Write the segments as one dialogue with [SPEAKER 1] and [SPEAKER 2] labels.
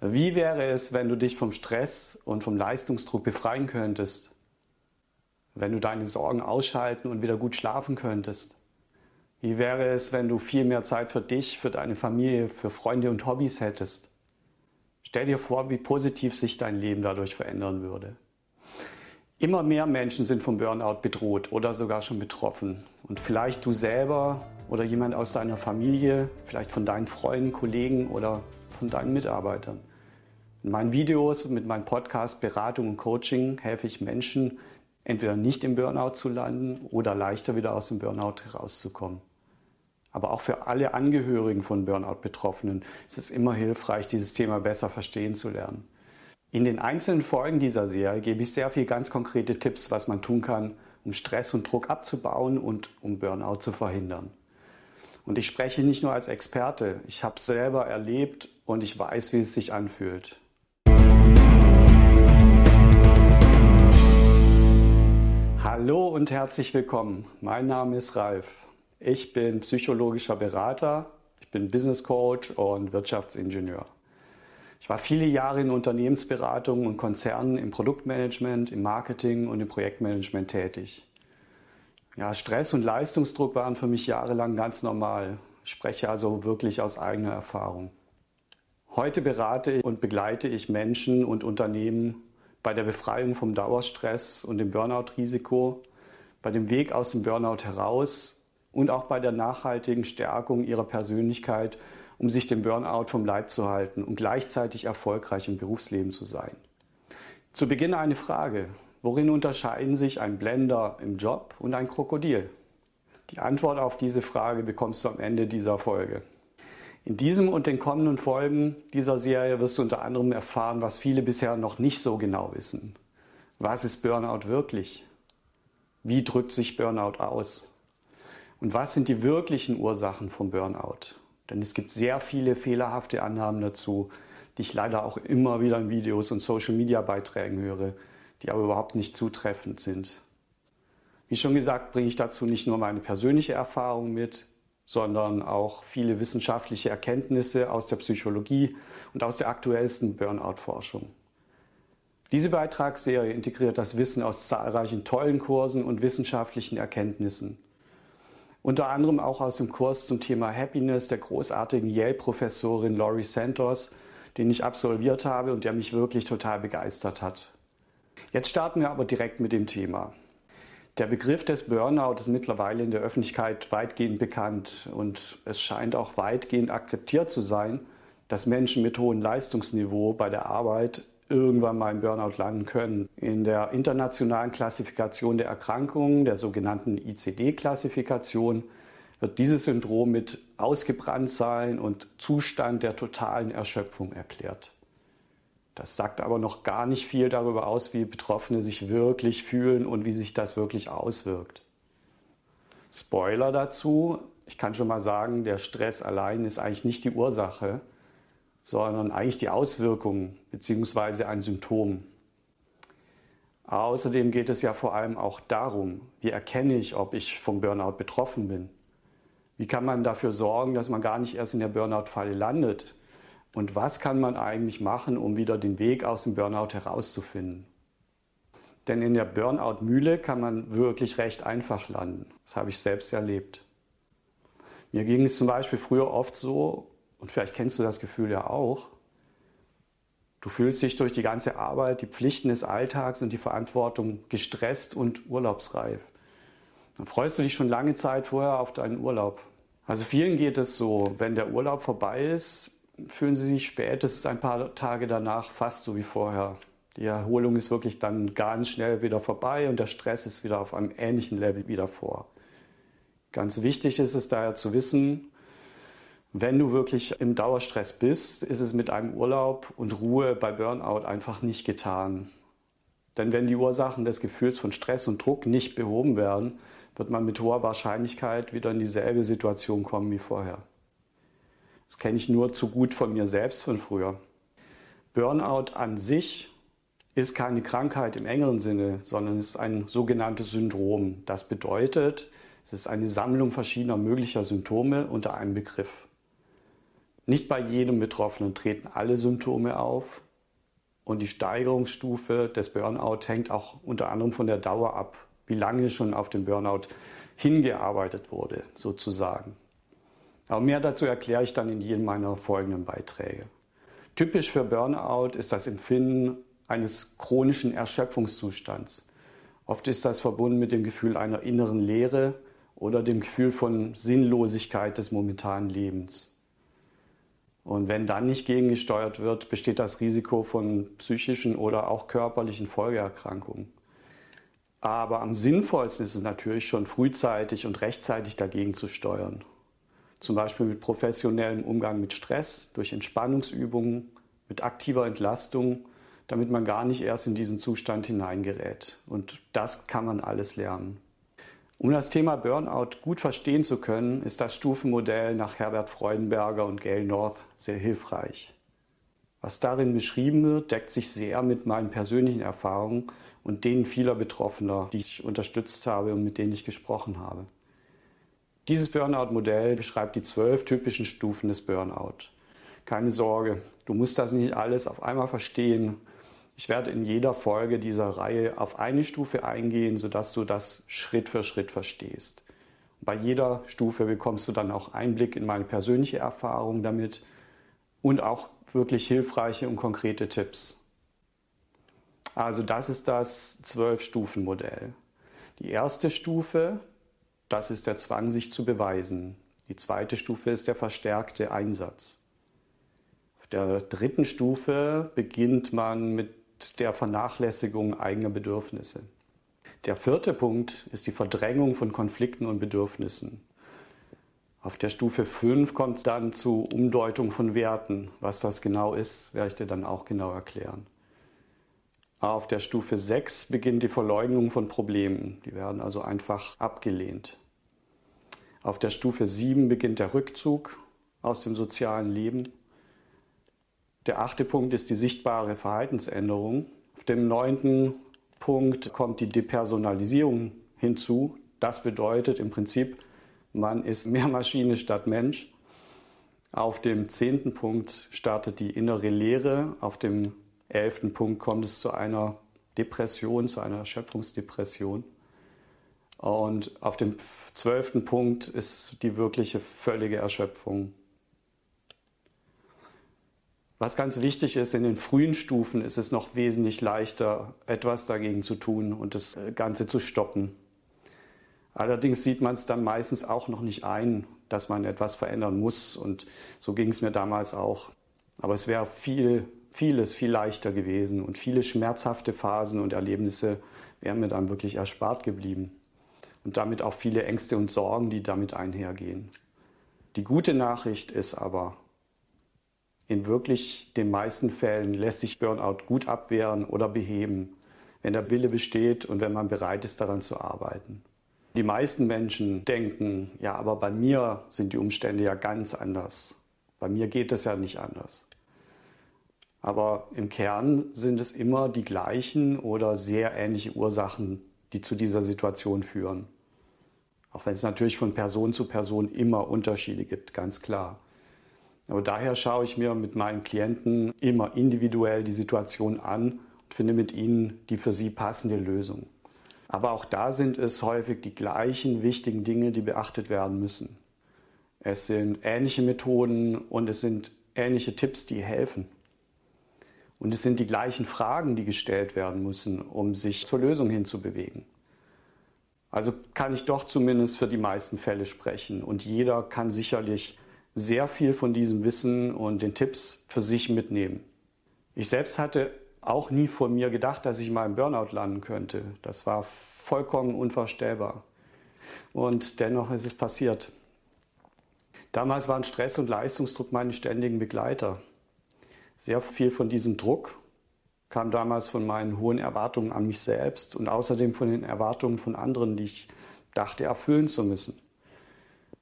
[SPEAKER 1] Wie wäre es, wenn du dich vom Stress und vom Leistungsdruck befreien könntest? Wenn du deine Sorgen ausschalten und wieder gut schlafen könntest? Wie wäre es, wenn du viel mehr Zeit für dich, für deine Familie, für Freunde und Hobbys hättest? Stell dir vor, wie positiv sich dein Leben dadurch verändern würde. Immer mehr Menschen sind vom Burnout bedroht oder sogar schon betroffen. Und vielleicht du selber oder jemand aus deiner Familie, vielleicht von deinen Freunden, Kollegen oder von deinen Mitarbeitern. In meinen Videos, mit meinem Podcast Beratung und Coaching helfe ich Menschen, entweder nicht im Burnout zu landen oder leichter wieder aus dem Burnout herauszukommen. Aber auch für alle Angehörigen von Burnout-Betroffenen ist es immer hilfreich, dieses Thema besser verstehen zu lernen. In den einzelnen Folgen dieser Serie gebe ich sehr viele ganz konkrete Tipps, was man tun kann, um Stress und Druck abzubauen und um Burnout zu verhindern. Und ich spreche nicht nur als Experte, ich habe es selber erlebt und ich weiß, wie es sich anfühlt. Hallo und herzlich willkommen. Mein Name ist Ralf. Ich bin psychologischer Berater, ich bin Business Coach und Wirtschaftsingenieur. Ich war viele Jahre in Unternehmensberatungen und Konzernen im Produktmanagement, im Marketing und im Projektmanagement tätig. Ja, Stress und Leistungsdruck waren für mich jahrelang ganz normal. Ich spreche also wirklich aus eigener Erfahrung. Heute berate und begleite ich Menschen und Unternehmen bei der Befreiung vom Dauerstress und dem Burnout-Risiko, bei dem Weg aus dem Burnout heraus und auch bei der nachhaltigen Stärkung ihrer Persönlichkeit um sich dem Burnout vom Leib zu halten und gleichzeitig erfolgreich im Berufsleben zu sein. Zu Beginn eine Frage. Worin unterscheiden sich ein Blender im Job und ein Krokodil? Die Antwort auf diese Frage bekommst du am Ende dieser Folge. In diesem und den kommenden Folgen dieser Serie wirst du unter anderem erfahren, was viele bisher noch nicht so genau wissen. Was ist Burnout wirklich? Wie drückt sich Burnout aus? Und was sind die wirklichen Ursachen von Burnout? Denn es gibt sehr viele fehlerhafte Annahmen dazu, die ich leider auch immer wieder in Videos und Social-Media-Beiträgen höre, die aber überhaupt nicht zutreffend sind. Wie schon gesagt, bringe ich dazu nicht nur meine persönliche Erfahrung mit, sondern auch viele wissenschaftliche Erkenntnisse aus der Psychologie und aus der aktuellsten Burnout-Forschung. Diese Beitragsserie integriert das Wissen aus zahlreichen tollen Kursen und wissenschaftlichen Erkenntnissen. Unter anderem auch aus dem Kurs zum Thema Happiness der großartigen Yale-Professorin Laurie Santos, den ich absolviert habe und der mich wirklich total begeistert hat. Jetzt starten wir aber direkt mit dem Thema. Der Begriff des Burnout ist mittlerweile in der Öffentlichkeit weitgehend bekannt und es scheint auch weitgehend akzeptiert zu sein, dass Menschen mit hohem Leistungsniveau bei der Arbeit irgendwann mal im Burnout landen können. In der internationalen Klassifikation der Erkrankungen, der sogenannten ICD-Klassifikation, wird dieses Syndrom mit Ausgebranntsein und Zustand der totalen Erschöpfung erklärt. Das sagt aber noch gar nicht viel darüber aus, wie Betroffene sich wirklich fühlen und wie sich das wirklich auswirkt. Spoiler dazu, ich kann schon mal sagen, der Stress allein ist eigentlich nicht die Ursache, sondern eigentlich die Auswirkungen bzw. ein Symptom. Außerdem geht es ja vor allem auch darum, wie erkenne ich, ob ich vom Burnout betroffen bin. Wie kann man dafür sorgen, dass man gar nicht erst in der Burnout-Falle landet? Und was kann man eigentlich machen, um wieder den Weg aus dem Burnout herauszufinden? Denn in der Burnout-Mühle kann man wirklich recht einfach landen. Das habe ich selbst erlebt. Mir ging es zum Beispiel früher oft so, und vielleicht kennst du das Gefühl ja auch, du fühlst dich durch die ganze Arbeit, die Pflichten des Alltags und die Verantwortung gestresst und urlaubsreif. Dann freust du dich schon lange Zeit vorher auf deinen Urlaub. Also vielen geht es so, wenn der Urlaub vorbei ist, fühlen sie sich spätestens ein paar Tage danach fast so wie vorher. Die Erholung ist wirklich dann ganz schnell wieder vorbei und der Stress ist wieder auf einem ähnlichen Level wieder vor. Ganz wichtig ist es daher zu wissen, wenn du wirklich im Dauerstress bist, ist es mit einem Urlaub und Ruhe bei Burnout einfach nicht getan. Denn wenn die Ursachen des Gefühls von Stress und Druck nicht behoben werden, wird man mit hoher Wahrscheinlichkeit wieder in dieselbe Situation kommen wie vorher. Das kenne ich nur zu gut von mir selbst von früher. Burnout an sich ist keine Krankheit im engeren Sinne, sondern ist ein sogenanntes Syndrom. Das bedeutet, es ist eine Sammlung verschiedener möglicher Symptome unter einem Begriff. Nicht bei jedem Betroffenen treten alle Symptome auf und die Steigerungsstufe des Burnout hängt auch unter anderem von der Dauer ab, wie lange schon auf den Burnout hingearbeitet wurde, sozusagen. Aber mehr dazu erkläre ich dann in jedem meiner folgenden Beiträge. Typisch für Burnout ist das Empfinden eines chronischen Erschöpfungszustands. Oft ist das verbunden mit dem Gefühl einer inneren Leere oder dem Gefühl von Sinnlosigkeit des momentanen Lebens. Und wenn dann nicht gegengesteuert wird, besteht das Risiko von psychischen oder auch körperlichen Folgeerkrankungen. Aber am sinnvollsten ist es natürlich schon frühzeitig und rechtzeitig dagegen zu steuern. Zum Beispiel mit professionellem Umgang mit Stress, durch Entspannungsübungen, mit aktiver Entlastung, damit man gar nicht erst in diesen Zustand hineingerät. Und das kann man alles lernen. Um das Thema Burnout gut verstehen zu können, ist das Stufenmodell nach Herbert Freudenberger und Gail North sehr hilfreich. Was darin beschrieben wird, deckt sich sehr mit meinen persönlichen Erfahrungen und denen vieler Betroffener, die ich unterstützt habe und mit denen ich gesprochen habe. Dieses Burnout-Modell beschreibt die zwölf typischen Stufen des Burnout. Keine Sorge, du musst das nicht alles auf einmal verstehen. Ich werde in jeder Folge dieser Reihe auf eine Stufe eingehen, sodass du das Schritt für Schritt verstehst. Bei jeder Stufe bekommst du dann auch Einblick in meine persönliche Erfahrung damit und auch wirklich hilfreiche und konkrete Tipps. Also das ist das Zwölf-Stufen-Modell. Die erste Stufe das ist der Zwang, sich zu beweisen. Die zweite Stufe ist der verstärkte Einsatz. Auf der dritten Stufe beginnt man mit der Vernachlässigung eigener Bedürfnisse. Der vierte Punkt ist die Verdrängung von Konflikten und Bedürfnissen. Auf der Stufe 5 kommt es dann zu Umdeutung von Werten. Was das genau ist, werde ich dir dann auch genau erklären. Auf der Stufe 6 beginnt die Verleugnung von Problemen. Die werden also einfach abgelehnt. Auf der Stufe 7 beginnt der Rückzug aus dem sozialen Leben. Der achte Punkt ist die sichtbare Verhaltensänderung. Auf dem neunten Punkt kommt die Depersonalisierung hinzu. Das bedeutet im Prinzip, man ist mehr Maschine statt Mensch. Auf dem zehnten Punkt startet die innere Lehre. Auf dem elften Punkt kommt es zu einer Depression, zu einer Erschöpfungsdepression. Und auf dem zwölften Punkt ist die wirkliche völlige Erschöpfung. Was ganz wichtig ist, in den frühen Stufen ist es noch wesentlich leichter, etwas dagegen zu tun und das Ganze zu stoppen. Allerdings sieht man es dann meistens auch noch nicht ein, dass man etwas verändern muss. Und so ging es mir damals auch. Aber es wäre viel vieles viel leichter gewesen und viele schmerzhafte Phasen und Erlebnisse wären mir dann wirklich erspart geblieben. Und damit auch viele Ängste und Sorgen, die damit einhergehen. Die gute Nachricht ist aber, in wirklich den meisten Fällen lässt sich Burnout gut abwehren oder beheben, wenn der Wille besteht und wenn man bereit ist, daran zu arbeiten. Die meisten Menschen denken, ja, aber bei mir sind die Umstände ja ganz anders. Bei mir geht es ja nicht anders. Aber im Kern sind es immer die gleichen oder sehr ähnliche Ursachen, die zu dieser Situation führen. Auch wenn es natürlich von Person zu Person immer Unterschiede gibt, ganz klar. Aber daher schaue ich mir mit meinen Klienten immer individuell die Situation an und finde mit ihnen die für sie passende Lösung. Aber auch da sind es häufig die gleichen wichtigen Dinge, die beachtet werden müssen. Es sind ähnliche Methoden und es sind ähnliche Tipps, die helfen. Und es sind die gleichen Fragen, die gestellt werden müssen, um sich zur Lösung hinzubewegen. Also kann ich doch zumindest für die meisten Fälle sprechen. Und jeder kann sicherlich sehr viel von diesem Wissen und den Tipps für sich mitnehmen. Ich selbst hatte auch nie von mir gedacht, dass ich mal im Burnout landen könnte. Das war vollkommen unvorstellbar. Und dennoch ist es passiert. Damals waren Stress und Leistungsdruck meine ständigen Begleiter. Sehr viel von diesem Druck kam damals von meinen hohen Erwartungen an mich selbst und außerdem von den Erwartungen von anderen, die ich dachte erfüllen zu müssen.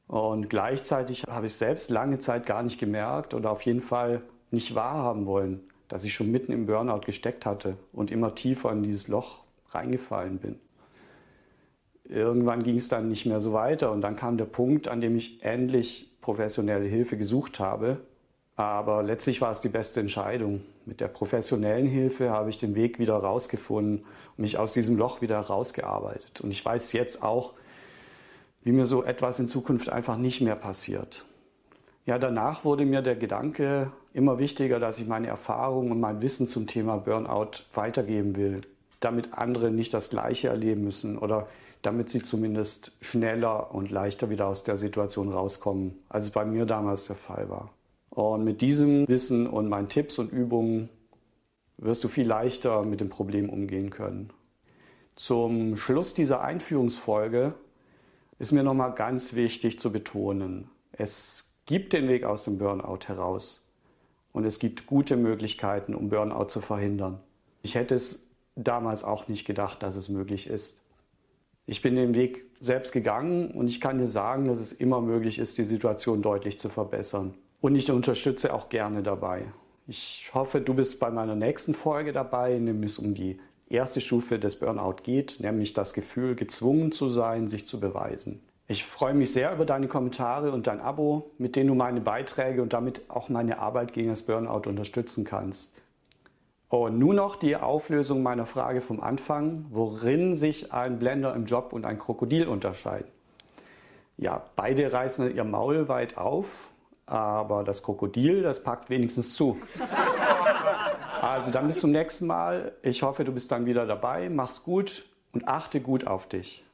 [SPEAKER 1] Und gleichzeitig habe ich selbst lange Zeit gar nicht gemerkt oder auf jeden Fall nicht wahrhaben wollen, dass ich schon mitten im Burnout gesteckt hatte und immer tiefer in dieses Loch reingefallen bin. Irgendwann ging es dann nicht mehr so weiter und dann kam der Punkt, an dem ich endlich professionelle Hilfe gesucht habe Aber letztlich war es die beste Entscheidung. Mit der professionellen Hilfe habe ich den Weg wieder rausgefunden und mich aus diesem Loch wieder rausgearbeitet. Und ich weiß jetzt auch, wie mir so etwas in Zukunft einfach nicht mehr passiert. Ja, danach wurde mir der Gedanke immer wichtiger, dass ich meine Erfahrungen und mein Wissen zum Thema Burnout weitergeben will, damit andere nicht das Gleiche erleben müssen oder damit sie zumindest schneller und leichter wieder aus der Situation rauskommen, als es bei mir damals der Fall war. Und mit diesem Wissen und meinen Tipps und Übungen wirst du viel leichter mit dem Problem umgehen können. Zum Schluss dieser Einführungsfolge ist mir nochmal ganz wichtig zu betonen, es gibt den Weg aus dem Burnout heraus und es gibt gute Möglichkeiten, um Burnout zu verhindern. Ich hätte es damals auch nicht gedacht, dass es möglich ist. Ich bin den Weg selbst gegangen und ich kann dir sagen, dass es immer möglich ist, die Situation deutlich zu verbessern. Und ich unterstütze auch gerne dabei. Ich hoffe, du bist bei meiner nächsten Folge dabei, in dem es um die erste Stufe des Burnout geht, nämlich das Gefühl, gezwungen zu sein, sich zu beweisen. Ich freue mich sehr über deine Kommentare und dein Abo, mit denen du meine Beiträge und damit auch meine Arbeit gegen das Burnout unterstützen kannst. Und nun noch die Auflösung meiner Frage vom Anfang, worin sich ein Blender im Job und ein Krokodil unterscheiden. Ja, beide reißen ihr Maul weit auf aber das Krokodil, das packt wenigstens zu. Also dann bis zum nächsten Mal. Ich hoffe, du bist dann wieder dabei. Mach's gut und achte gut auf dich.